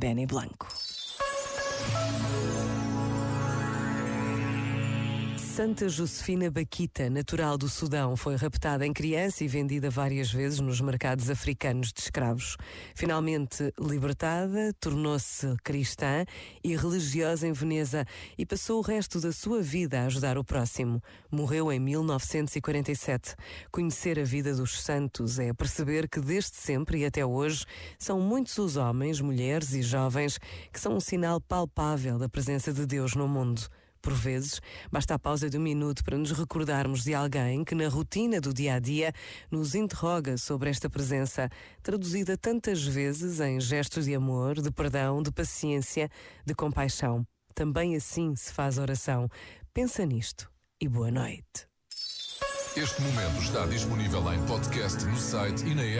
Benny Blanco. Santa Josefina Baquita, natural do Sudão, foi raptada em criança e vendida várias vezes nos mercados africanos de escravos. Finalmente libertada, tornou-se cristã e religiosa em Veneza e passou o resto da sua vida a ajudar o próximo. Morreu em 1947. Conhecer a vida dos santos é perceber que desde sempre e até hoje são muitos os homens, mulheres e jovens que são um sinal palpável da presença de Deus no mundo. Por vezes, basta a pausa de um minuto para nos recordarmos de alguém que, na rotina do dia a dia, nos interroga sobre esta presença, traduzida tantas vezes em gestos de amor, de perdão, de paciência, de compaixão. Também assim se faz oração. Pensa nisto e boa noite. Este momento está disponível em podcast no site e na app.